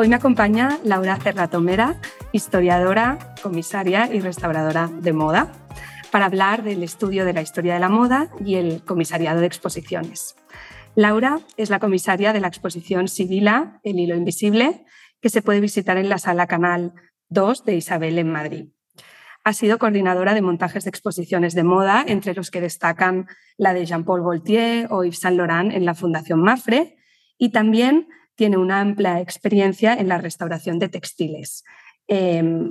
Hoy me acompaña Laura Cerratomera, historiadora, comisaria y restauradora de moda, para hablar del estudio de la historia de la moda y el comisariado de exposiciones. Laura es la comisaria de la exposición Sibila, El hilo invisible, que se puede visitar en la sala Canal 2 de Isabel en Madrid. Ha sido coordinadora de montajes de exposiciones de moda, entre los que destacan la de Jean-Paul Gaultier o Yves Saint Laurent en la Fundación Mafre, y también tiene una amplia experiencia en la restauración de textiles, em,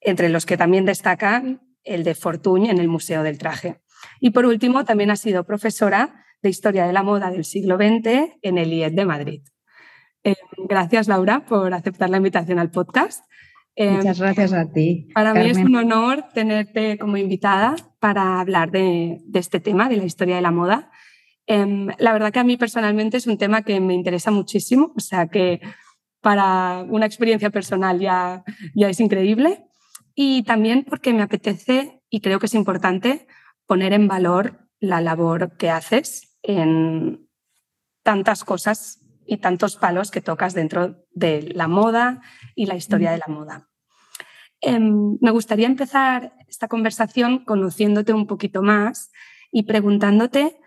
entre los que también destacan el de Fortuny en el Museo del Traje. Y por último, también ha sido profesora de Historia de la Moda del siglo XX en el IED de Madrid. Em, gracias, Laura, por aceptar la invitación al podcast. Em, Muchas gracias a ti. Para mí es un honor tenerte como invitada para hablar de, de, este tema, de la historia de la moda. Em, la verdad que a mí personalmente es un tema que me interesa muchísimo, o sea que para una experiencia personal ya, ya es increíble y también porque me apetece y creo que es importante poner en valor la labor que haces en tantas cosas y tantos palos que tocas dentro de la moda y la historia de la moda. Em, me gustaría empezar esta conversación conociéndote un poquito más y preguntándote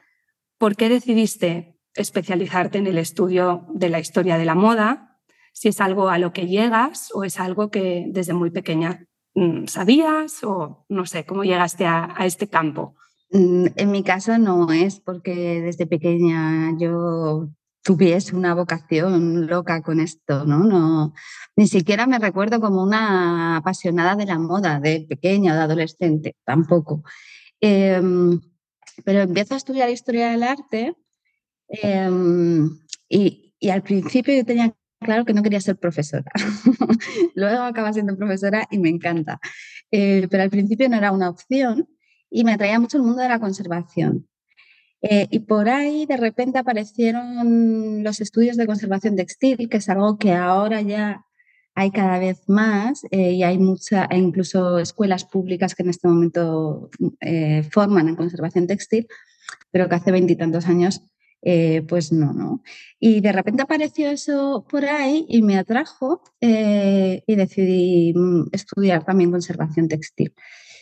¿Por qué decidiste especializarte en el estudio de la historia de la moda? Si es algo a lo que llegas o es algo que desde muy pequeña mm, sabías o no sé, ¿cómo llegaste a, este campo? Mm, en mi caso no es porque desde pequeña yo tuviese una vocación loca con esto, ¿no? no ni siquiera me recuerdo como una apasionada de la moda de pequeña o de adolescente, tampoco. Em, pero empiezo a estudiar historia del arte em, y, y, al principio yo tenía claro que no quería ser profesora. Luego acaba siendo profesora y me encanta. Eh, pero al principio no era una opción y me atraía mucho el mundo de la conservación. Eh, y por ahí de repente aparecieron los estudios de conservación textil, que es algo que ahora ya hay cada vez más eh, y hay muchas, e incluso escuelas públicas que en este momento eh, forman en conservación textil, pero que hace veintitantos años eh, pues no, ¿no? Y de repente apareció eso por ahí y me atrajo y decidí mm, estudiar también conservación textil.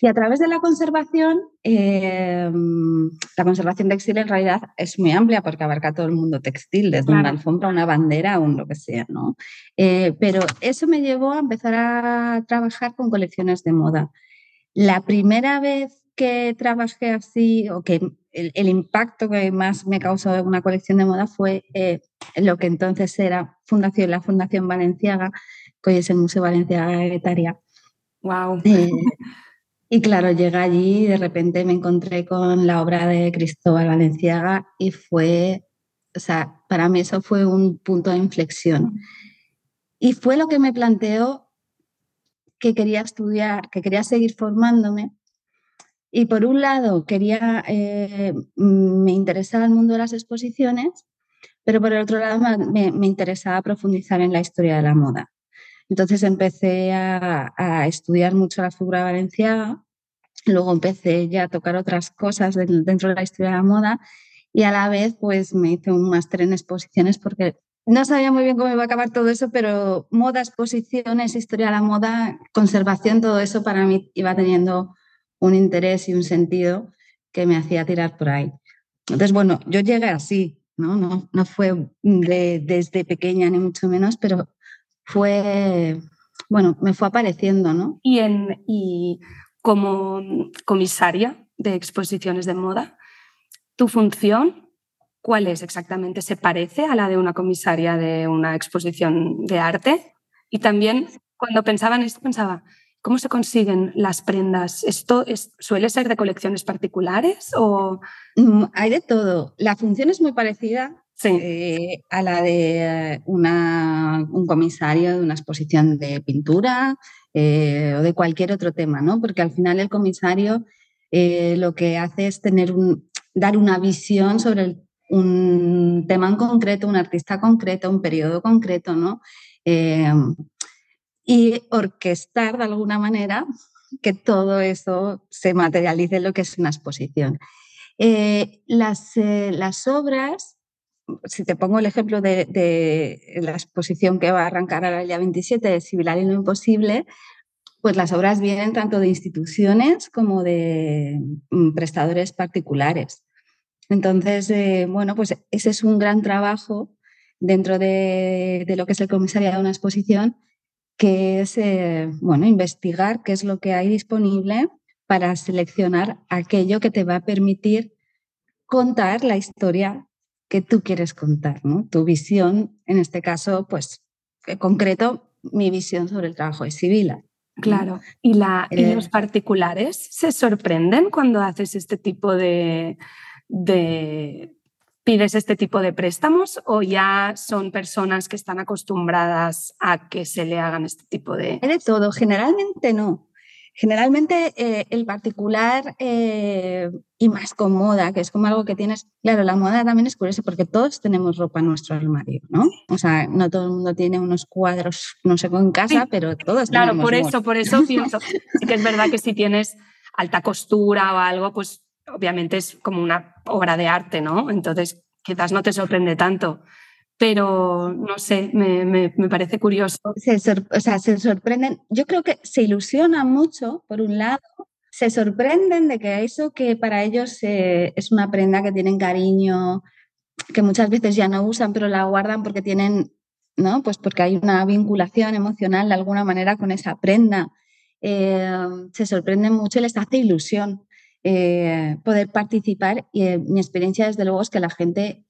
Y a través de la conservación, em, la conservación textil en realidad es muy amplia porque abarca todo el mundo textil, desde una alfombra, una bandera, un lo que sea, ¿no? Eh, pero eso me llevó a empezar a trabajar con colecciones de moda. La primera vez que trabajé así, o que el, impacto que más me causó una colección de moda fue eh, lo que entonces era fundación, la Fundación Valenciaga, que hoy es el Museo Valenciaga Etaria. Wow. Y claro, llegué allí y de repente me encontré con la obra de Cristóbal Valenciaga y fue, o sea, para mí eso fue un punto de inflexión. Y fue lo que me planteó que quería estudiar, que quería seguir formándome. Y por un lado, quería, eh, me interesaba el mundo de las exposiciones, pero por el otro lado me interesaba profundizar en la historia de la moda. Entonces empecé a, estudiar mucho la figura valenciana, luego empecé ya a tocar otras cosas dentro de la historia de la moda y a la vez pues me hice un máster en exposiciones porque no sabía muy bien cómo iba a acabar todo eso, pero moda, exposiciones, historia de la moda, conservación, todo eso para mí iba teniendo un interés y un sentido que me hacía tirar por ahí. Entonces, bueno, yo llegué así, ¿no? No, no fue desde pequeña ni mucho menos, pero fue, bueno, me fue apareciendo, ¿no? Y, en, y como comisaria de exposiciones de moda, ¿tu función cuál es exactamente? ¿Se parece a la de una comisaria de una exposición de arte? Y también cuando pensaba en esto pensaba, ¿cómo se consiguen las prendas? ¿Esto suele ser de colecciones particulares o...? Mm, hay de todo. La función es muy parecida eh, a la de una, un comisario de una exposición de pintura eh, o de cualquier otro tema, ¿no? Porque al final el comisario eh, lo que hace es tener un, dar una visión sobre un tema en concreto, un artista concreto, un periodo concreto, ¿no? y orquestar de alguna manera que todo eso se materialice en lo que es una exposición. las, las obras si te pongo el ejemplo de, la exposición que va a arrancar ahora el día 27 de Civilar y lo Imposible, pues las obras vienen tanto de instituciones como de mm, prestadores particulares. Entonces, eh, bueno, pues ese es un gran trabajo dentro de, lo que es el comisariado de una exposición, que es, eh, bueno, investigar qué es lo que hay disponible para seleccionar aquello que te va a permitir contar la historia que tú quieres contar, ¿no? Tu visión, en este caso, pues, en concreto, mi visión sobre el trabajo de Sibila. Claro. ¿Y, la, ¿Y los eh, particulares se sorprenden cuando haces este tipo de, de pides este tipo de préstamos o ya son personas que están acostumbradas a que se le hagan este tipo de... De todo, generalmente no. Generalmente eh, el particular eh, y más con moda, que es como algo que tienes, claro, la moda también es curiosa porque todos tenemos ropa en nuestro armario, ¿no? O sea, no todo el mundo tiene unos cuadros, no sé, en casa, pero todos Claro, por eso, por eso pienso. Sí que es verdad que si tienes alta costura o algo, pues obviamente es como una obra de arte, ¿no? Entonces quizás no te sorprende tanto pero no sé, me, parece curioso. Se o sea, se sorprenden, yo creo que se ilusionan mucho, por un lado, se sorprenden de que eso que para ellos eh, es una prenda que tienen cariño, que muchas veces ya no usan, pero la guardan porque tienen, ¿no? Pues porque hay una vinculación emocional de alguna manera con esa prenda. Eh, se sorprenden mucho les hace ilusión eh, poder participar. Y mi experiencia, desde luego, es que la gente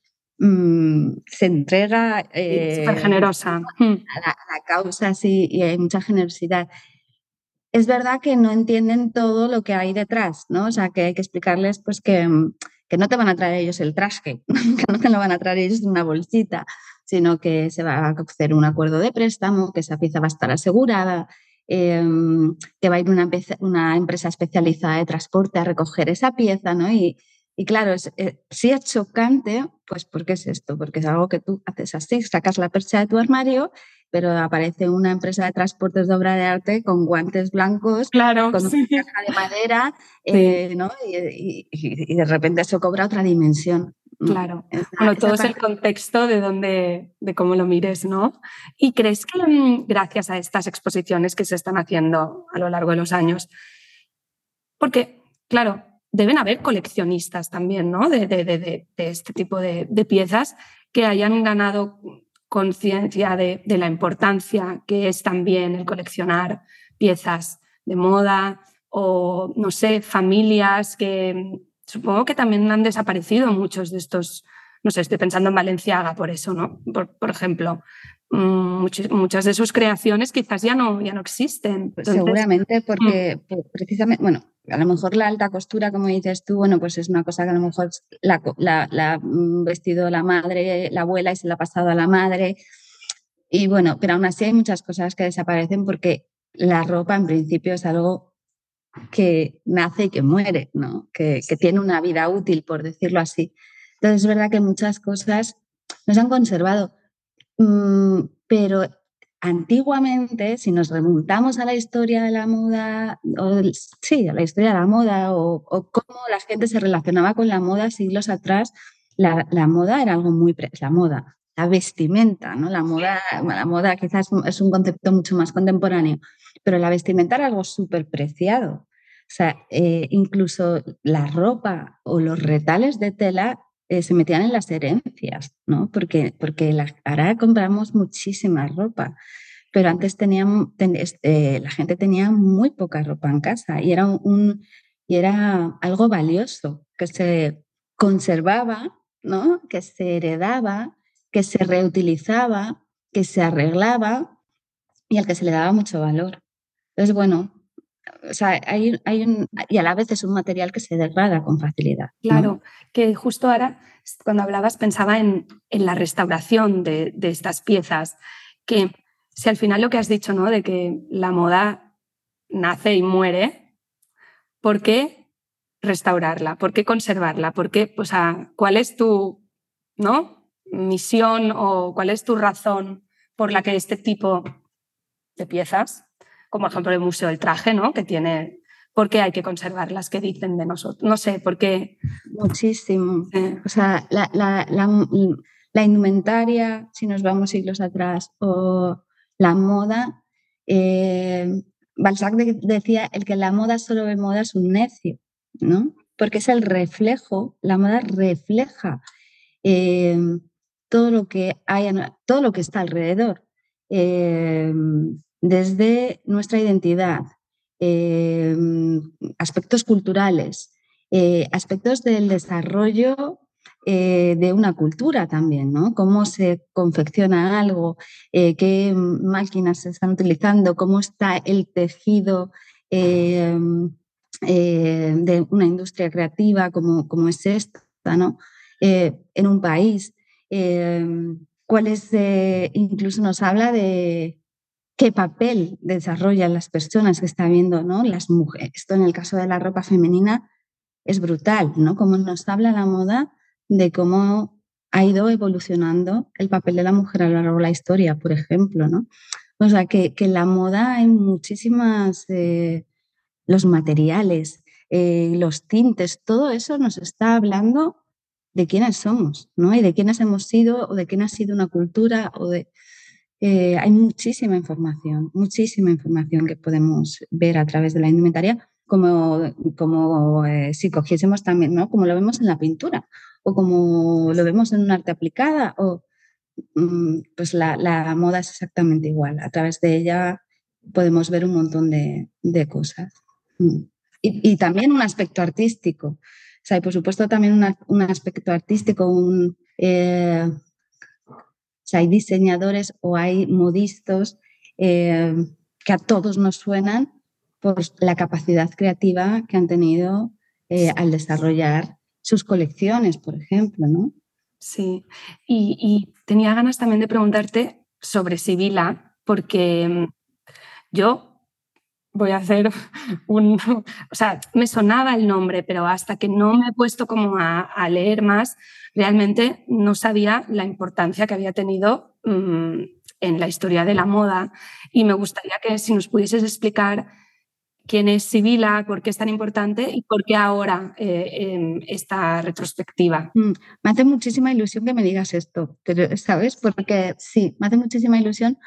Mm, se entrega eh, generosa. A, la, causa, sí, y hay mucha generosidad. Es verdad que no entienden todo lo que hay detrás, ¿no? O sea, que hay que explicarles pues que, mm, que no te van a traer ellos el traje, que no te lo van a traer ellos en una bolsita, sino que se va a hacer un acuerdo de préstamo, que esa pieza va a estar asegurada, em, que va a ir una, una empresa especializada de transporte a recoger esa pieza, ¿no? Y, y claro, es, eh, si es chocante, pues ¿por qué es esto? Porque es algo que tú haces así, sacas la percha de tu armario, pero aparece una empresa de transportes de obra de arte con guantes blancos, claro, con una caja de madera, eh, ¿no? Y, de repente eso cobra otra dimensión. Claro. bueno, todo es el contexto de dónde, de cómo lo mires, ¿no? ¿Y crees que mm, gracias a estas exposiciones que se están haciendo a lo largo de los años, porque, claro, deben haber coleccionistas también, ¿no? De, este tipo de, piezas que hayan ganado conciencia de, la importancia que es también el coleccionar piezas de moda o, no sé, familias que supongo que también han desaparecido muchos de estos, no sé, estoy pensando en Valenciaga por eso, ¿no? por ejemplo, Mm, muchas, de sus creaciones quizás ya no, ya no existen. Seguramente mm. porque precisamente, bueno, a lo mejor la alta costura, como dices tú, bueno, pues es una cosa que a lo mejor la, la, la mm, vestido la madre, la abuela y se la ha pasado a la madre. Y bueno, pero aún así hay muchas cosas que desaparecen porque la ropa en principio es algo que nace y que muere, ¿no? Que, que tiene una vida útil, por decirlo así. Entonces es verdad que muchas cosas nos han conservado Mm, pero antiguamente, si nos remontamos a la historia de la moda, o, sí, a la historia de la moda, o, cómo la gente se relacionaba con la moda siglos atrás, la, moda era algo muy... La moda, la vestimenta, ¿no? La moda, la moda quizás es un concepto mucho más contemporáneo, pero la vestimenta era algo súper preciado. O sea, eh, incluso la ropa o los retales de tela eh, se metían en las herencias, ¿no? Porque, porque ahora compramos muchísima ropa, pero antes tenían, este, la gente tenía muy poca ropa en casa y era, un, y era algo valioso que se conservaba, ¿no? Que se heredaba, que se reutilizaba, que se arreglaba y al que se le daba mucho valor. Entonces, bueno, o sea, hay, hay un, y a la vez es un material que se degrada con facilidad. Claro, que justo ahora, cuando hablabas, pensaba en, en la restauración de, de, estas piezas, que si al final lo que has dicho, ¿no? De que la moda nace y muere, ¿por qué restaurarla? ¿Por qué conservarla? ¿Por qué, o sea, cuál es tu, ¿no? misión o cuál es tu razón por la que este tipo de piezas como ejemplo el Museo del Traje, ¿no? Que tiene, ¿por qué hay que conservarlas? ¿Qué dicen de nosotros? No sé, ¿por qué? Muchísimo. O sea, la, la, la, indumentaria, si nos vamos siglos atrás, o la moda, eh, Balzac decía, el que la moda solo ve moda es un necio, ¿no? Porque es el reflejo, la moda refleja eh, todo lo que hay, todo lo que está alrededor. Eh, desde nuestra identidad, eh, aspectos culturales, eh, aspectos del desarrollo eh, de una cultura también, ¿no? Cómo se confecciona algo, qué máquinas se están utilizando, cómo está el tejido de una industria creativa como, es esta, ¿no? en un país. cuál es, incluso nos habla de, qué papel desarrollan las personas que está viendo, ¿no? Las mujeres. Esto en el caso de la ropa femenina es brutal, ¿no? Como nos habla la moda de cómo ha ido evolucionando el papel de la mujer a lo largo de la historia, por ejemplo, ¿no? O sea, que, en la moda hay muchísimas, eh, los materiales, eh, los tintes, todo eso nos está hablando de quiénes somos, ¿no? Y de quiénes hemos sido, o de quién ha sido una cultura, o de... Eh, hay muchísima información, muchísima información que podemos ver a través de la indumentaria, como, como eh, si cogiésemos también, ¿no? Como lo vemos en la pintura o como lo vemos en un arte aplicada, o mm, pues la, la, moda es exactamente igual. A través de ella podemos ver un montón de, de cosas. Mm. Y, y, también un aspecto artístico. O sea, y por supuesto también un aspecto artístico, un, eh, hay diseñadores o hay modistas eh, que a todos nos suenan por la capacidad creativa que han tenido eh, al desarrollar sus colecciones, por ejemplo, ¿no? Sí, y, tenía ganas también de preguntarte sobre Sibila, porque mm, yo voy a hacer un... O sea, me sonaba el nombre, pero hasta que no me he puesto como a leer más, realmente no sabía la importancia que había tenido mm, en la historia de la moda y me gustaría que si nos pudieses explicar quién es Sibila, por qué es tan importante y por qué ahora eh, esta retrospectiva. Mm, me hace muchísima ilusión que me digas esto, ¿sabes? Porque sí, me hace muchísima ilusión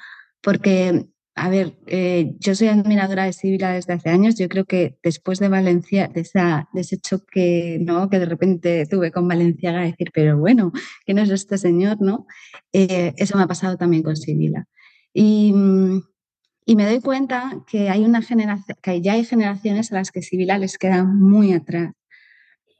porque a ver, eh, yo soy admiradora de Sibila desde hace años. Yo creo que después de Valencia, de, esa, de ese choque ¿no? que de repente tuve con Valenciaga, decir, pero bueno, ¿quién es este señor? ¿no? Eh, eso me ha pasado también con Sibila. Y, y, me doy cuenta que, hay una generación, que ya hay generaciones a las que Sibila les queda muy atrás.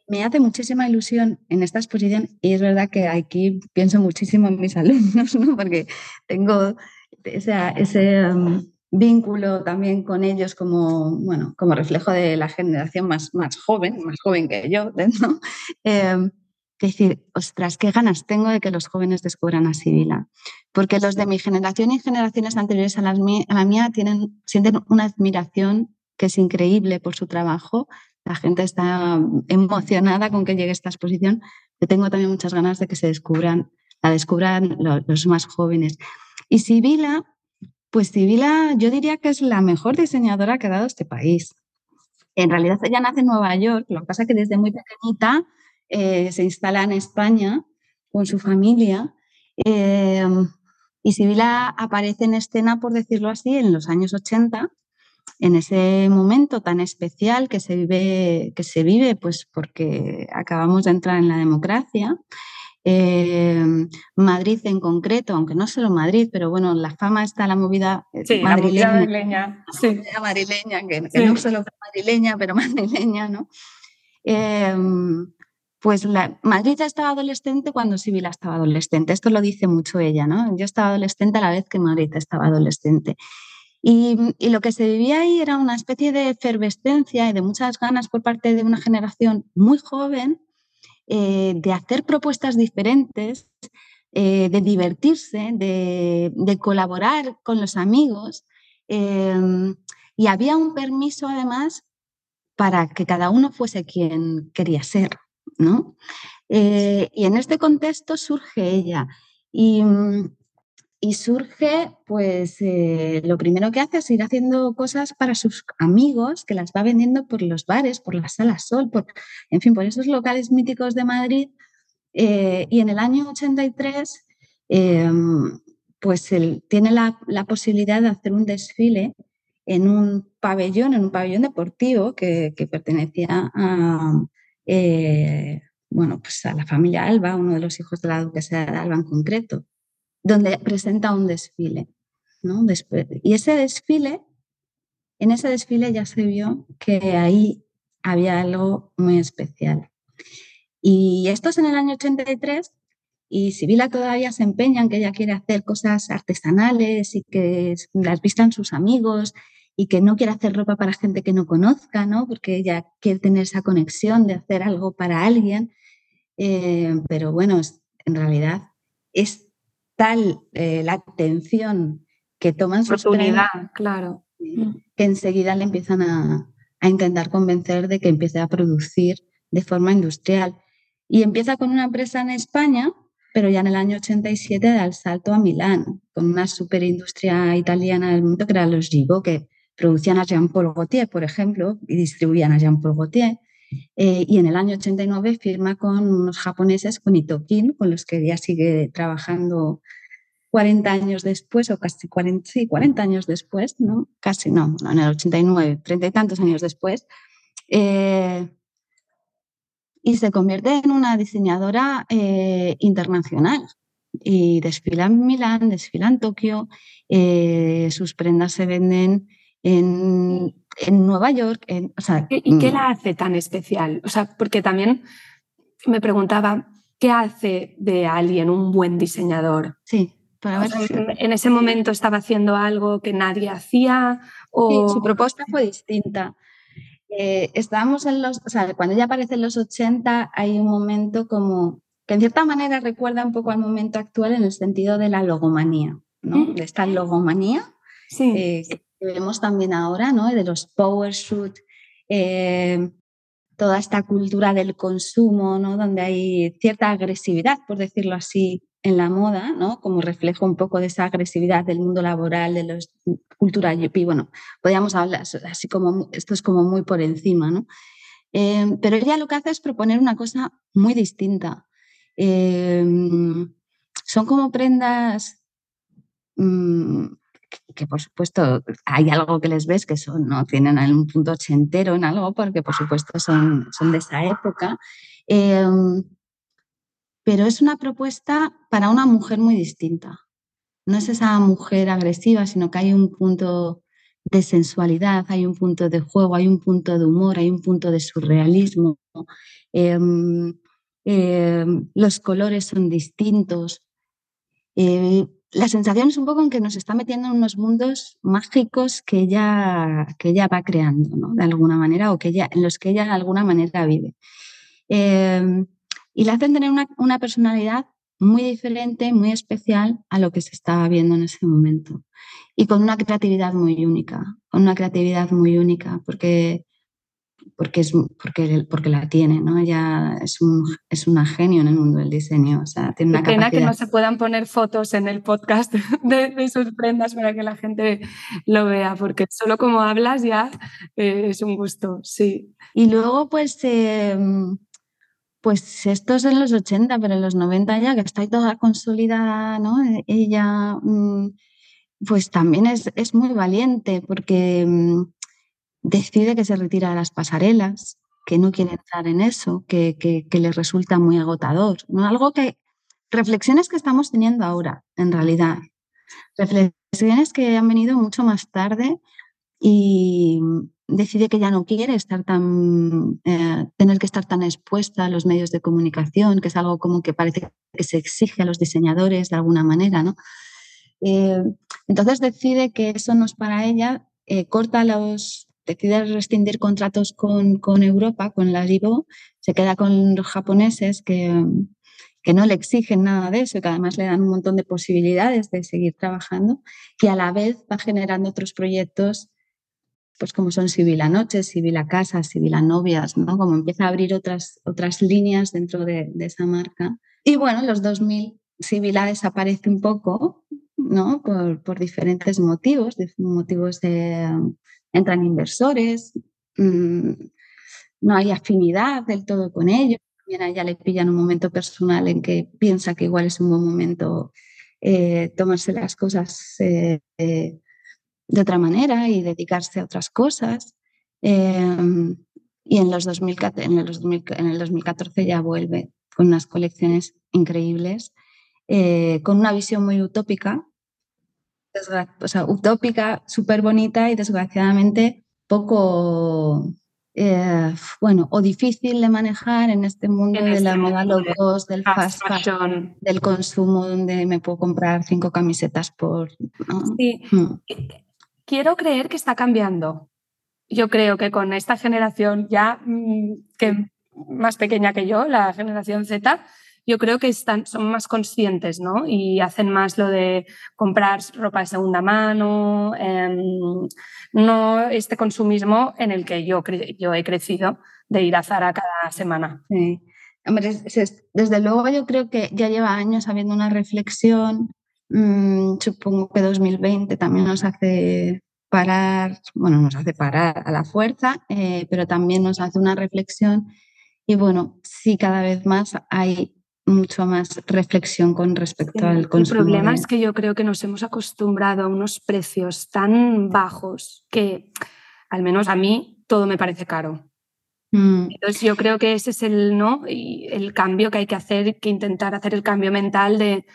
Me hace muchísima ilusión en esta exposición y es verdad que aquí pienso muchísimo en mis alumnos, ¿no? porque tengo ese um, vínculo también con ellos como, bueno, como reflejo de la generación más, más joven, más joven que yo, ¿no? Eh, decir, ostras, qué ganas tengo de que los jóvenes descubran a Sibila. Porque los de mi generación y generaciones anteriores a, las a la mía tienen, sienten una admiración que es increíble por su trabajo. La gente está emocionada con que llegue esta exposición. Yo tengo también muchas ganas de que se descubran, la descubran los más jóvenes. Y Sibila, pues Sibila yo diría que es la mejor diseñadora que ha dado este país. En realidad ella nace en Nueva York, lo que pasa es que desde muy pequeñita eh, se instala en España con su familia. Eh, y Sibila aparece en escena, por decirlo así, en los años 80, en ese momento tan especial que se vive, que se vive pues porque acabamos de entrar en la democracia Em, Madrid en concreto, aunque no solo Madrid, pero bueno, la fama está la movida eh, madrileña. Sí. madrileña, que, no solo madrileña, pero madrileña, ¿no? Em, pues la, Madrid ya estaba adolescente cuando Sibila estaba adolescente. Esto lo dice mucho ella, ¿no? Yo estaba adolescente a la vez que Madrid estaba adolescente. Y, lo que se vivía ahí era una especie de efervescencia y de muchas ganas por parte de una generación muy joven eh, de hacer propuestas diferentes, eh, de divertirse, de, colaborar con los amigos. Em, y había un permiso además para que cada uno fuese quien quería ser. ¿no? Eh, y en este contexto surge ella. Y, y surge, pues eh, lo primero que hace es ir haciendo cosas para sus amigos, que las va vendiendo por los bares, por la sala Sol, por, en fin, por esos locales míticos de Madrid. Eh, y en el año 83, em, pues él tiene la, la, posibilidad de hacer un desfile en un pabellón, en un pabellón deportivo que, pertenecía a, eh, bueno, pues a la familia Alba, uno de los hijos de la duquesa de Alba en concreto, donde presenta un desfile. ¿no? Y ese desfile, en ese desfile ya se vio que ahí había algo muy especial. Y esto es en el año 83 y Sibila todavía se empeña en que ella quiere hacer cosas artesanales y que las vistan sus amigos y que no quiere hacer ropa para gente que no conozca, ¿no? Porque ella quiere tener esa conexión de hacer algo para alguien. Eh, pero bueno, en realidad es tal eh, la atención que toman sus oportunidad, claro, mm. que enseguida le empiezan a, a intentar convencer de que empiece a producir de forma industrial. Y empieza con una empresa en España, pero ya en el año 87 da el salto a Milán, con una superindustria italiana del mundo que era los Gigo, que producían a Jean-Paul Gaultier, por ejemplo, y distribuían a Jean-Paul Gaultier. Eh, y en el año 89 firma con unos japoneses, con Itokin, con los que ya sigue trabajando 40 años después, o casi 40, sí, 40 años después, ¿no? Casi no, en el 89, 30 y tantos años después. Eh, y se convierte en una diseñadora eh, internacional. Y desfila en Milán, desfila en Tokio, sus prendas se venden en, Nueva York. ¿Y qué mm. la hace tan especial? O sea, porque también me preguntaba, ¿qué hace de alguien un buen diseñador? Sí. Para en ese momento estaba haciendo algo que nadie hacía o... su propuesta fue distinta. Eh, estábamos en los, o sea, cuando ella aparece en los 80 hay un momento como que en cierta manera recuerda un poco al momento actual en el sentido de la logomanía, ¿no? De esta logomanía sí. Eh, vemos también ahora, ¿no? De los power shoot, eh, toda esta cultura del consumo, ¿no? Donde hay cierta agresividad, por decirlo así, en la moda, ¿no? Como reflejo un poco de esa agresividad del mundo laboral, de la cultura yuppie. Bueno, podríamos hablar así como, esto es como muy por encima, ¿no? Eh, pero ella lo que hace es proponer una cosa muy distinta. Eh, son como prendas mm, que por supuesto hay algo que les ves que son, no tienen un punto ochentero en algo, porque por supuesto son, son de esa época. Em, pero es una propuesta para una mujer muy distinta. No es esa mujer agresiva, sino que hay un punto de sensualidad, hay un punto de juego, hay un punto de humor, hay un punto de surrealismo. Em, em, los colores son distintos. Eh, la sensación es un poco en que nos está metiendo en unos mundos mágicos que ella, que ella va creando, ¿no? De alguna manera, o que ella, en los que ella de alguna manera vive. Em, y la hacen tener una, una, personalidad muy diferente, muy especial a lo que se estaba viendo en ese momento. Y con una creatividad muy única, con una creatividad muy única, porque porque, es, porque, porque la tiene, ¿no? Ella es, un, es una genio en el mundo del diseño. O sea, tiene una Qué pena que no se puedan poner fotos en el podcast de, de, sus prendas para que la gente lo vea, porque solo como hablas ya eh, es un gusto, sí. Y luego, pues, eh, pues esto es en los 80, pero en los 90 ya, que está toda consolidada, ¿no? Ella, mm, pues también es, es muy valiente, porque mm, decide que se retira de las pasarelas, que no quiere entrar en eso, que, que, le resulta muy agotador. ¿no? Algo que, reflexiones que estamos teniendo ahora, en realidad. Reflexiones que han venido mucho más tarde y decide que ya no quiere estar tan, eh, tener que estar tan expuesta a los medios de comunicación, que es algo como que parece que se exige a los diseñadores de alguna manera, ¿no? Eh, Entonces decide que eso no es para ella, eh, corta los, decide rescindir contratos con, con Europa, con la Libo, se queda con los japoneses que, que no le exigen nada de eso y que además le dan un montón de posibilidades de seguir trabajando y a la vez va generando otros proyectos pues como son Civil a Noches, Civil a Casas, Civil a Novias, ¿no? Como empieza a abrir otras, otras líneas dentro de, de esa marca. Y bueno, los 2000 Sibila desaparece un poco, ¿no? Por, por diferentes motivos, motivos de entran inversores, mmm, no hay afinidad del todo con ellos, también a ella le pillan un momento personal en que piensa que igual es un buen momento eh, tomarse las cosas eh, de otra manera y dedicarse a otras cosas. Em, y en, los 2014, en, el en el 2014 ya vuelve con unas colecciones increíbles, eh, con una visión muy utópica, o sea, utópica, súper bonita y desgraciadamente poco, eh, bueno, o difícil de manejar en este mundo de la este moda low cost, del fast fashion, del consumo, donde me puedo comprar cinco camisetas por... Sí. Mm. Quiero creer que está cambiando. Yo creo que con esta generación ya mm, que más pequeña que yo, la generación Z, yo creo que están, son más conscientes, ¿no? Y hacen más lo de comprar ropa de segunda mano, em, no este consumismo en el que yo, yo he crecido de ir a Zara cada semana. Sí. Hombre, desde luego yo creo que ya lleva años habiendo una reflexión Mm, supongo que 2020 también nos hace parar, bueno, nos hace parar a la fuerza, eh, pero también nos hace una reflexión y bueno, sí, cada vez más hay mucho más reflexión con respecto al consumo. El problema es que yo creo que nos hemos acostumbrado a unos precios tan bajos que, al menos a mí, todo me parece caro. Mm. Entonces yo creo que ese es el no y el cambio que hay que hacer, que intentar hacer el cambio mental de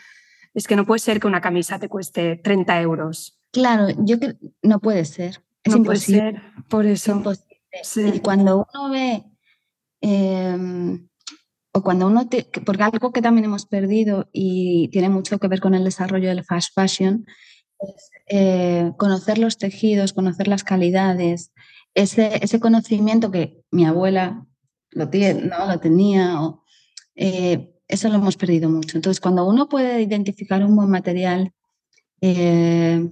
es que no puede ser que una camisa te cueste 30 euros. Claro, yo creo no puede ser. Es no imposible. Puede ser, por eso. Y cuando uno ve, em, o cuando uno, porque algo que también hemos perdido y tiene mucho que ver con el desarrollo del fast fashion, es eh, conocer los tejidos, conocer las calidades, ese, ese conocimiento que mi abuela lo, tiene, ¿no? lo tenía, o, eh, eso lo hemos perdido mucho. Entonces, cuando uno puede identificar un buen material eh,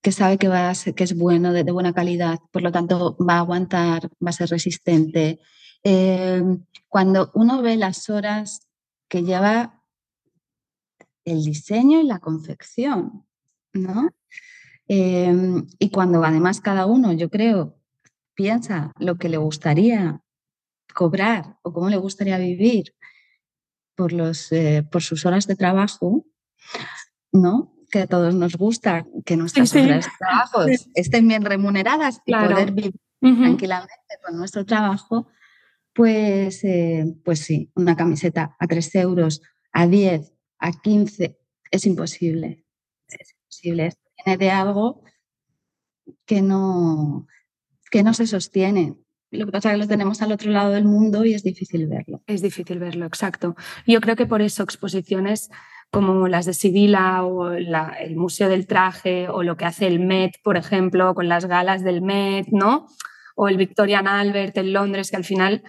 que sabe que, va a ser, que es bueno, de, buena calidad, por lo tanto va a aguantar, va a ser resistente. Eh, cuando uno ve las horas que lleva el diseño y la confección, ¿no? Eh, y cuando además cada uno, yo creo, piensa lo que le gustaría cobrar o cómo le gustaría vivir por, los, eh, por sus horas de trabajo, ¿no? Que a todos nos gusta que nuestras horas de trabajo estén bien remuneradas y poder vivir tranquilamente con nuestro trabajo, pues, eh, pues sí, una camiseta a 3 euros, a 10, a 15, es imposible. Es imposible. Esto viene de algo que no, que no se sostiene. Lo que pasa es que lo tenemos al otro lado del mundo y es difícil verlo. Es difícil verlo, exacto. Yo creo que por eso exposiciones como las de Sibila o el Museo del Traje o lo que hace el Met, por ejemplo, con las galas del Met, ¿no? O el Victorian Albert en Londres, que al final,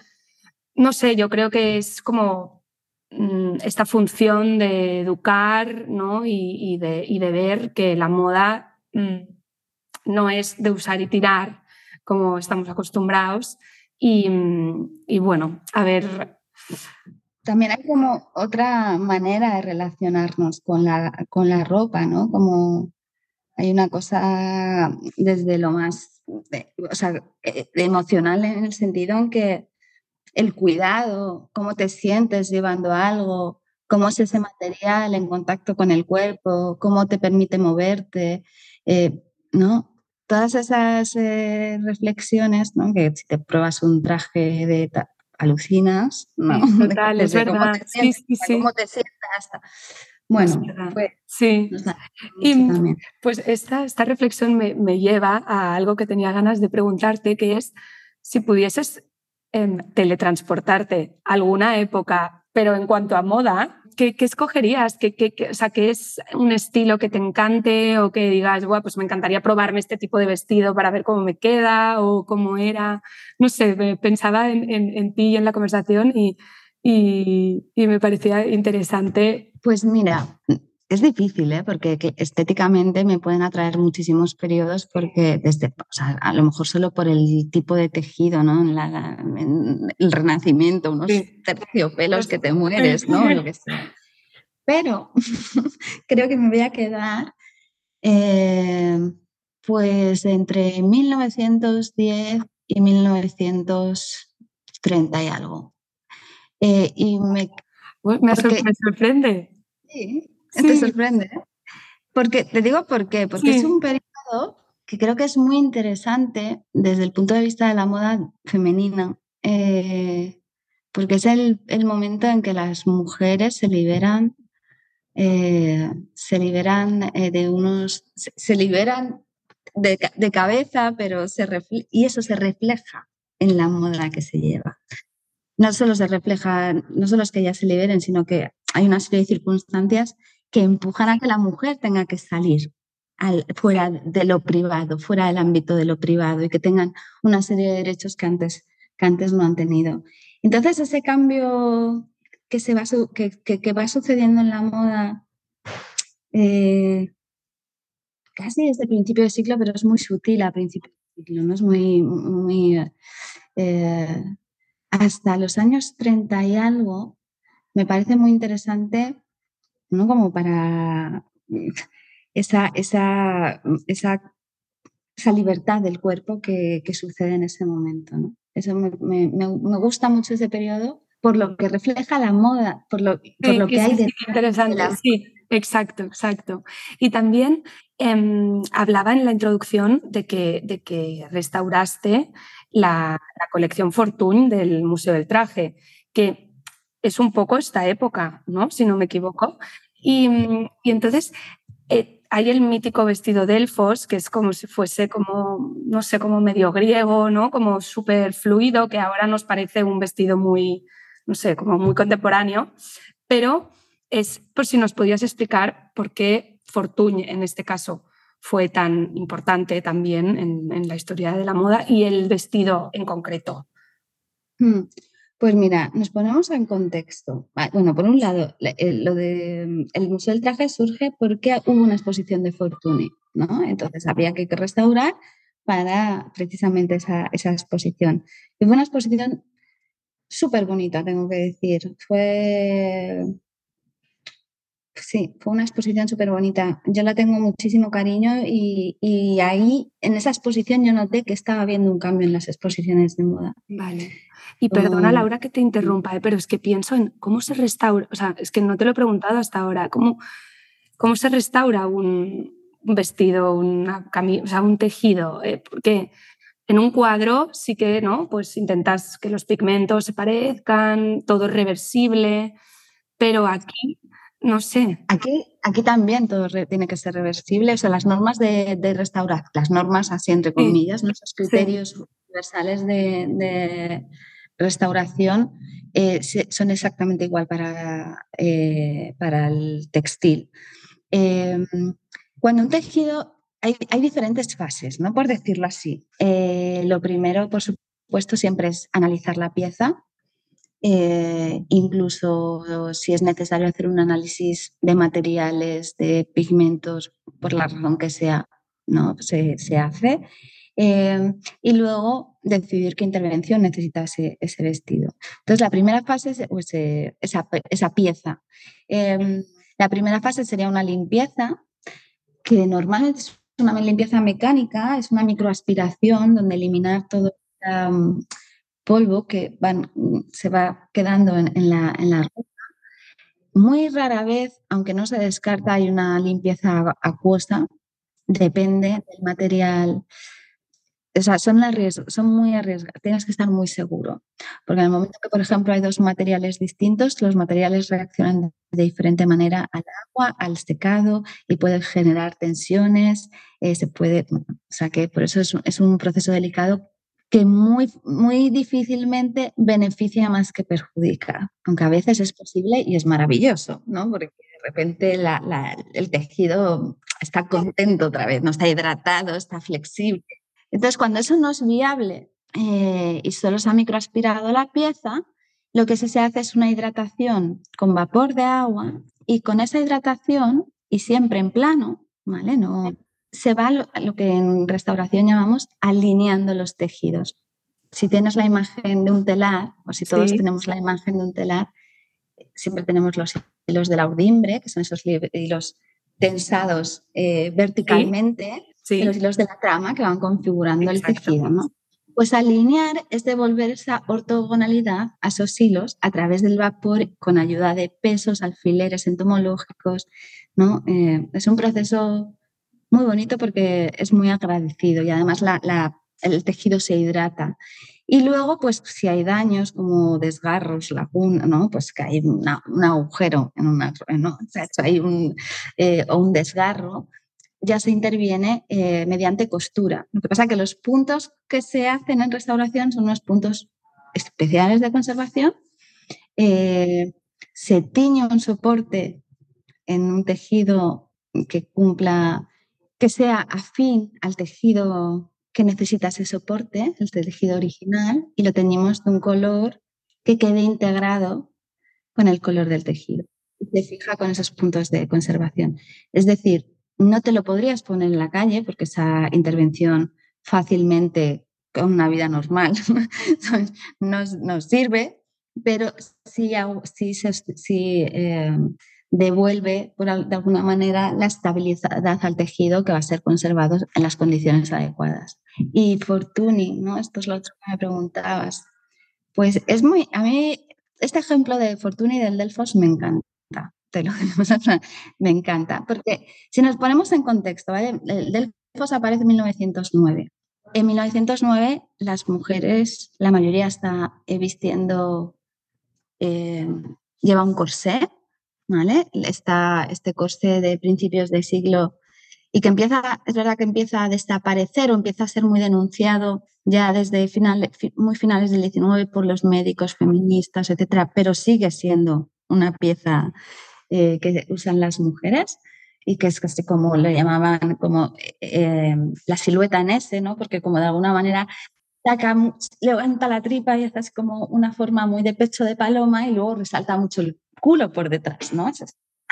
no sé, yo creo que es como mm, esta función de educar ¿no? y, de, y de ver que la moda mm, no es de usar y tirar, como estamos acostumbrados. Y, bueno, a ver. También hay como otra manera de relacionarnos con la, con la ropa, ¿no? Como hay una cosa desde lo más o sea, eh, emocional en el sentido en que el cuidado, cómo te sientes llevando algo, cómo es ese material en contacto con el cuerpo, cómo te permite moverte, eh, ¿no? todas esas eh, reflexiones, ¿no? que si te pruebas un traje de alucinas, ¿no? Total, es verdad. Cómo te sientas, sí, sí, cómo te sientas. Bueno, pues, sí. Y pues esta, esta reflexión me, me, lleva a algo que tenía ganas de preguntarte, que es si pudieses em, teletransportarte a alguna época pero en cuanto a moda, ¿qué, escogerías? ¿Qué, qué, o sea, ¿qué es un estilo que te encante o que digas, bueno, pues me encantaría probarme este tipo de vestido para ver cómo me queda o cómo era? No sé, pensaba en, en, ti y en la conversación y, y me parecía interesante. Pues mira, es difícil, ¿eh? porque estéticamente me pueden atraer muchísimos periodos porque desde, o sea, a lo mejor solo por el tipo de tejido, ¿no? el renacimiento, unos terciopelos que te mueres, ¿no? Lo que sea. Pero creo que me voy a quedar eh, pues entre 1910 y 1930 y algo. Eh, y me, me, sorprende. Sí, te sorprende. ¿eh? Porque, te digo por qué, porque es un periodo que creo que es muy interesante desde el punto de vista de la moda femenina, eh, porque es el, momento en que las mujeres se liberan, eh, se liberan de unos, se, liberan de, cabeza, pero se y eso se refleja en la moda que se lleva. No solo se refleja, no solo es que ellas se liberen, sino que hay una serie de circunstancias que empujan a que la mujer tenga que salir fuera de lo privado, fuera del ámbito de lo privado y que tengan una serie de derechos que antes, que antes no han tenido. Entonces, ese cambio que, se va, que, va sucediendo en la moda eh, casi desde el principio del siglo, pero es muy sutil a principio del siglo, ¿no? Es muy, muy eh, hasta los años 30 y algo, me parece muy interesante ¿no? Como para esa, esa, esa, esa libertad del cuerpo que, que, sucede en ese momento, ¿no? Eso me, me, me, gusta mucho ese periodo por lo que refleja la moda, por lo, por lo que hay de interesante, sí, exacto, exacto. Y también eh, hablaba en la introducción de que, de que restauraste la, la colección Fortune del Museo del Traje, que es un poco esta época, ¿no? Si no me equivoco. Y, entonces eh, hay el mítico vestido de elfos, que es como si fuese como, no sé, como medio griego, ¿no? Como súper fluido, que ahora nos parece un vestido muy, no sé, como muy contemporáneo. Pero es por si nos podías explicar por qué Fortuny, en este caso, fue tan importante también en, la historia de la moda y el vestido en concreto. Hmm. Pues mira, nos ponemos en contexto. Bueno, por un lado, eh, lo de el Museo del Traje surge porque hubo una exposición de Fortuny, ¿no? Entonces había que restaurar para precisamente esa, esa exposición. Y fue una exposición súper bonita, tengo que decir. Fue Sí, fue una exposición súper bonita. Yo la tengo muchísimo cariño y, y, ahí, en esa exposición, yo noté que estaba habiendo un cambio en las exposiciones de moda. Vale. Y perdona, Laura, que te interrumpa, ¿eh? pero es que pienso en cómo se restaura, o sea, es que no te lo he preguntado hasta ahora, ¿cómo, cómo se restaura un, vestido, una o sea, un tejido? Eh, porque en un cuadro sí que, ¿no? Pues intentas que los pigmentos se parezcan, todo es reversible, pero aquí no sé. Aquí, aquí también todo tiene que ser reversible. O sea, las normas de, de restaurar, las normas así entre comillas, nuestros criterios universales de, restauración eh, son exactamente igual para, eh, para el textil. Em, cuando un tejido, hay, hay, diferentes fases, ¿no? Por decirlo así. Eh, lo primero, por supuesto, siempre es analizar la pieza, eh, incluso si es necesario hacer un análisis de materiales, de pigmentos, por la razón que sea, ¿no? se, hace. Eh, y luego decidir qué intervención necesita ese, vestido. Entonces, la primera fase es pues, eh, esa, pieza. Em, la primera fase sería una limpieza, que normalmente es una limpieza mecánica, es una microaspiración donde eliminar todo polvo que van, se va quedando en, la, en la ropa. Muy rara vez, aunque no se descarta, hay una limpieza acuosa, depende del material. O sea, son, son muy arriesgados, tienes que estar muy seguro. Porque en el momento que, por ejemplo, hay dos materiales distintos, los materiales reaccionan de diferente manera al agua, al secado y pueden generar tensiones. Eh, se puede, o sea que por eso es, es un proceso delicado que muy, muy difícilmente beneficia más que perjudica, aunque a veces es posible y es maravilloso, ¿no? Porque de repente el tejido está contento otra vez, no está hidratado, está flexible. Entonces, cuando eso no es viable eh, y solo se ha microaspirado la pieza, lo que se hace es una hidratación con vapor de agua y con esa hidratación, y siempre en plano, ¿vale? No, se va lo, lo que en restauración llamamos alineando los tejidos. Si tienes la imagen de un telar, o si todos tenemos la imagen de un telar, siempre tenemos los hilos de la urdimbre, que son esos hilos tensados eh, verticalmente, y los hilos de la trama que van configurando el tejido. ¿no? Pues alinear es devolver esa ortogonalidad a esos hilos a través del vapor con ayuda de pesos, alfileres entomológicos. ¿no? Eh, es un proceso muy bonito porque es muy agradecido y además el tejido se hidrata. Y luego, pues si hay daños como desgarros, laguna, ¿no? Pues que hay un agujero en una, ¿no? o hay un, eh, o un desgarro, ya se interviene eh, mediante costura. Lo que pasa es que los puntos que se hacen en restauración son unos puntos especiales de conservación. Eh, se tiñe un soporte en un tejido que cumpla que sea afín al tejido que necesita ese soporte, el tejido original, y lo teñimos de un color que quede integrado con el color del tejido. Y se fija con esos puntos de conservación. Es decir, no te lo podrías poner en la calle porque esa intervención fácilmente con una vida normal nos, sirve, pero sí, si, si, eh, devuelve de alguna manera la estabilidad al tejido que va a ser conservado en las condiciones adecuadas. Y Fortuny, ¿no? Esto es lo otro que me preguntabas. Pues es muy, a mí este ejemplo de Fortuny del Delfos me encanta. Te lo me encanta, porque si nos ponemos en contexto, ¿vale? El Delfos aparece en 1909. En 1909 las mujeres, la mayoría está vistiendo, eh, lleva un corsé, ¿vale? Está este corsé de principios de siglo y que empieza, es verdad que empieza a desaparecer o empieza a ser muy denunciado ya desde final, muy finales del 19 por los médicos feministas, etcétera, pero sigue siendo una pieza eh, que usan las mujeres y que es casi como le llamaban como eh, la silueta en ese, ¿no? Porque como de alguna manera saca, levanta la tripa y hace como una forma muy de pecho de paloma y luego resalta mucho el culo por detrás, ¿no? Es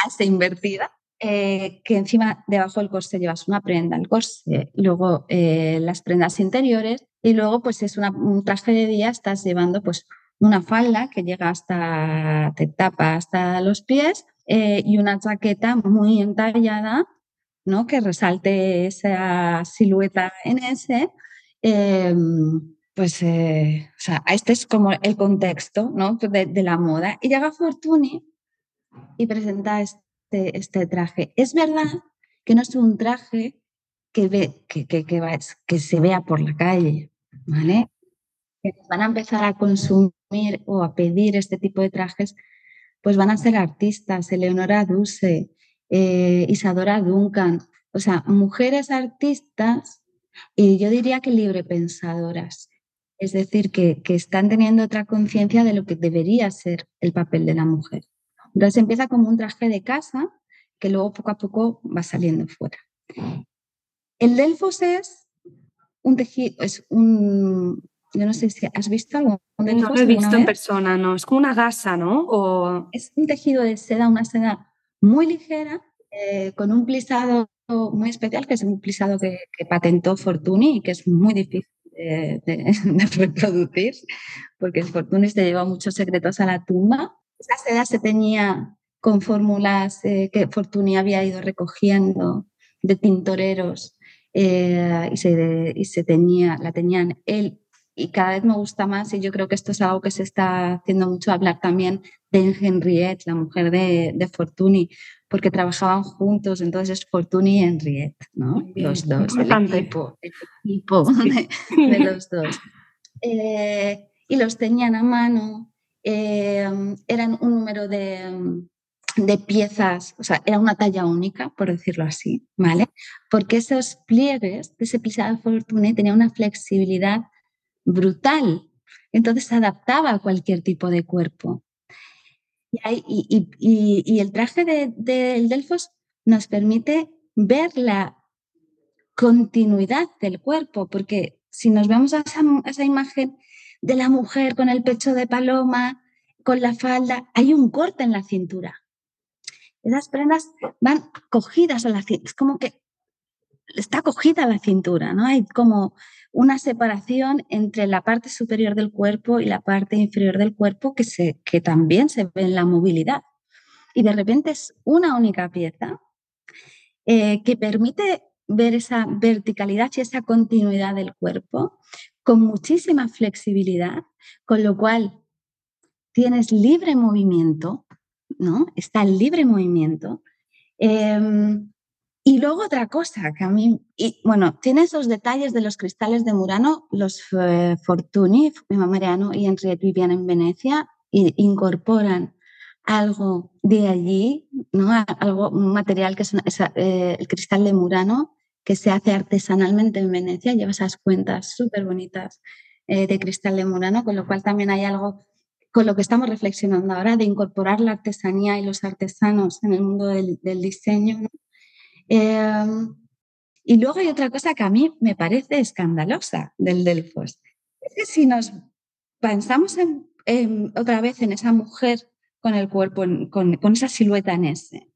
esa invertida. Eh, que encima debajo del corsé llevas una prenda, el corsé, luego eh, las prendas interiores y luego pues es un traje de día, estás llevando pues una falda que llega hasta, te tapa hasta los pies eh, y una chaqueta muy entallada, ¿no? Que resalte esa silueta en ese. Pues, o sea, este es como el contexto, ¿no? De, la moda. Y llega Fortuny y presenta este este, traje. Es verdad que no es un traje que, ve, que, que, que, se vea por la calle, ¿vale? Que van a empezar a consumir o a pedir este tipo de trajes, pues van a ser artistas, Eleonora Duse, eh, Isadora Duncan, o sea, mujeres artistas y yo diría que librepensadoras. Es decir, que, que están teniendo otra conciencia de lo que debería ser el papel de la mujer. Entonces empieza como un traje de casa que luego poco a poco va saliendo fuera. El Delfos es un tejido, es un, yo no sé si has visto algo. No lo he visto en persona, no, es como una gasa, ¿no? O... Es un tejido de seda, una seda muy ligera, eh, con un plisado muy especial, que es un plisado que, patentó Fortuny y que es muy difícil de, de reproducir, porque Fortuny se lleva muchos secretos a la tumba. Esa seda se teñía con fórmulas eh, que Fortuny había ido recogiendo de tintoreros eh, y, se, y se teñía, la tenían él. Y cada vez me gusta más y yo creo que esto es algo que se está haciendo mucho hablar también de Henriette, la mujer de, de Fortuny, porque trabajaban juntos, entonces es Fortuny y Henriette, ¿no? Los dos, el equipo, el equipo de, los dos. Eh, y los tenían a mano Em, eran un número de, piezas, o sea, era una talla única, por decirlo así, ¿vale? Porque esos pliegues de ese plisado Fortuny tenían una flexibilidad brutal. Entonces se adaptaba a cualquier tipo de cuerpo. Y, el traje del de, Delfos nos permite ver la continuidad del cuerpo, porque si nos vemos a esa, imagen de la mujer con el pecho de paloma, con la falda, hay un corte en la cintura. Esas prendas van cogidas a la cintura, es como que está cogida la cintura, ¿no? Hay como una separación entre la parte superior del cuerpo y la parte inferior del cuerpo que, se, que también se ve en la movilidad. Y de repente es una única pieza eh, que permite ver esa verticalidad y esa continuidad del cuerpo con muchísima flexibilidad, con lo cual tienes libre movimiento, ¿no? Está el libre movimiento. Em, y luego otra cosa que a mí, y, bueno, tiene esos detalles de los cristales de Murano, los eh, Fortuny, Mariano y Henriette Vivian en Venecia, y incorporan algo de allí, ¿no? algo, un material que es, eh, el cristal de Murano, que se hace artesanalmente en Venecia, lleva esas cuentas súper bonitas eh, de cristal de Murano, con lo cual también hay algo con lo que estamos reflexionando ahora de incorporar la artesanía y los artesanos en el mundo del, diseño. Em, y luego hay otra cosa que a mí me parece escandalosa del Delfos. Es que si nos pensamos en, otra vez en esa mujer con el cuerpo, con, con esa silueta en ese,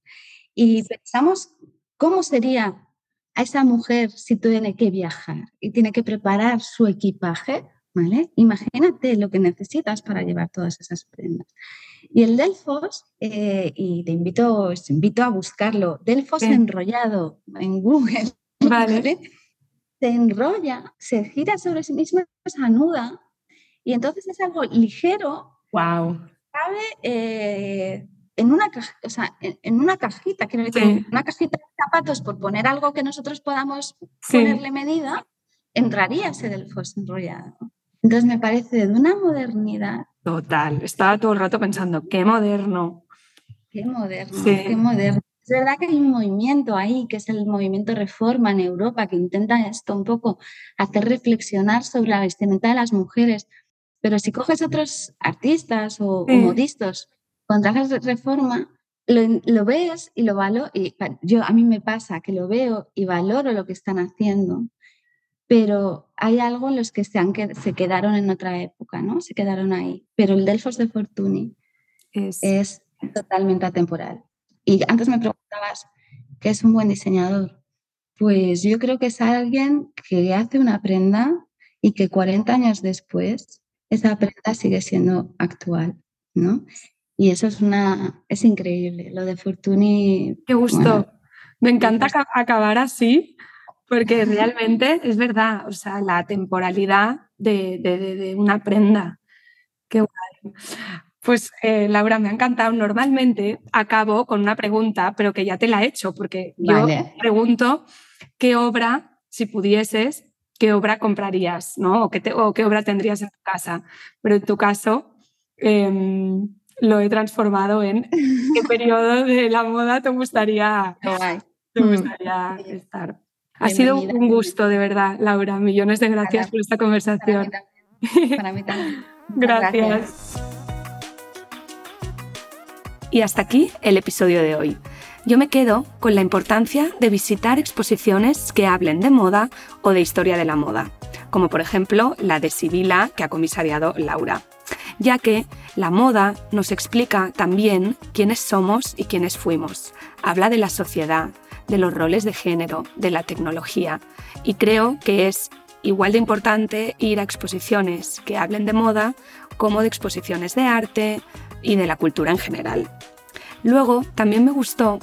y pensamos cómo sería a esa mujer si tiene que viajar y tiene que preparar su equipaje, ¿vale? Imagínate lo que necesitas para llevar todas esas prendas. Y el Delfos, eh, y te invito, invito a buscarlo, Delfos enrollado en Google, vale. Se enrolla, se gira sobre sí mismo, se anuda, y entonces es algo ligero. Wow. Cabe eh, en una, o sea, en, una cajita, quiero decir, una cajita de zapatos, por poner algo que nosotros podamos ponerle medida, entraría ese Delfos enrollado. Entonces me parece de una modernidad. Total, estaba todo el rato pensando, qué moderno. Qué moderno, qué moderno. Es verdad que hay un movimiento ahí, que es el movimiento Reforma en Europa, que intenta esto un poco hacer reflexionar sobre la vestimenta de las mujeres. Pero si coges otros artistas o, modistas con trajes de reforma, lo, lo, ves y lo valoro. Y yo, a mí me pasa que lo veo y valoro lo que están haciendo pero hay algo en los que se, han, se quedaron en otra época, ¿no? Se quedaron ahí. Pero el Delfos de Fortuny es, totalmente atemporal. Y antes me preguntabas, ¿qué es un buen diseñador? Pues yo creo que es alguien que hace una prenda y que 40 años después esa prenda sigue siendo actual, ¿no? Y eso es una es increíble. Lo de Fortuny. Qué gusto. Me encanta acabar así, porque realmente es verdad, o sea, la temporalidad de, una prenda. Qué guay. Pues eh, Laura, me ha encantado. Normalmente acabo con una pregunta, pero que ya te la he hecho, porque yo pregunto qué obra, si pudieses, qué obra comprarías, ¿no? O qué, qué obra tendrías en tu casa. Pero en tu caso, em, lo he transformado en qué periodo de la moda te gustaría, te mm. gustaría estar. Ha sido un gusto, de verdad, Laura. Millones de gracias por esta conversación. Para mí también. gracias. Y hasta aquí el episodio de hoy. Yo me quedo con la importancia de visitar exposiciones que hablen de moda o de historia de la moda, como por ejemplo la de Sibila que ha comisariado Laura, ya que la moda nos explica también quiénes somos y quiénes fuimos, habla de la sociedad, de los roles de género, de la tecnología. Y creo que es igual de importante ir a exposiciones que hablen de moda como de exposiciones de arte y de la cultura en general. Luego, también me gustó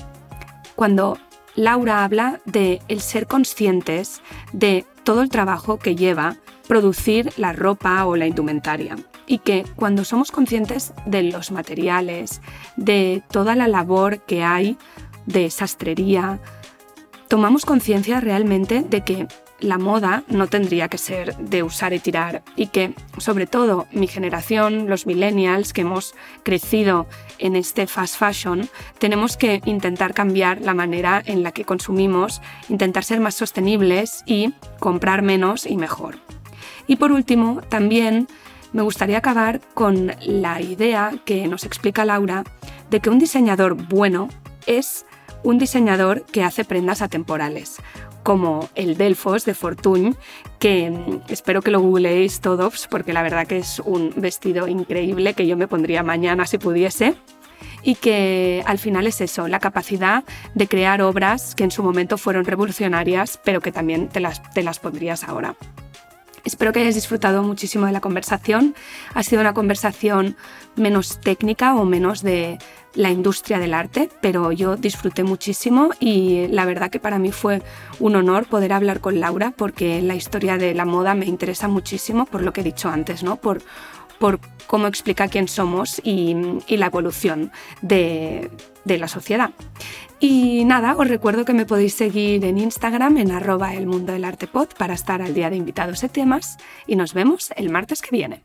cuando Laura habla de el ser conscientes de todo el trabajo que lleva producir la ropa o la indumentaria y que cuando somos conscientes de los materiales, de toda la labor que hay de sastrería, tomamos conciencia realmente de que la moda no tendría que ser de usar y tirar y que sobre todo mi generación, los millennials que hemos crecido en este fast fashion, tenemos que intentar cambiar la manera en la que consumimos, intentar ser más sostenibles y comprar menos y mejor. Y por último, también me gustaría acabar con la idea que nos explica Laura de que un diseñador bueno es un diseñador que hace prendas atemporales, como el Delfos de Fortune, que mm, espero que lo googleéis todos porque la verdad que es un vestido increíble que yo me pondría mañana si pudiese y que al final es eso, la capacidad de crear obras que en su momento fueron revolucionarias, pero que también te las, te las pondrías ahora. Espero que hayáis disfrutado muchísimo de la conversación. Ha sido una conversación menos técnica o menos de la industria del arte, pero yo disfruté muchísimo y la verdad que para mí fue un honor poder hablar con Laura porque la historia de la moda me interesa muchísimo por lo que he dicho antes, ¿no? Por, por cómo explica quién somos y, la evolución de, de, la sociedad. Y nada, os recuerdo que me podéis seguir en Instagram en arroba el mundo del arte pod para estar al día de invitados y temas y nos vemos el martes que viene.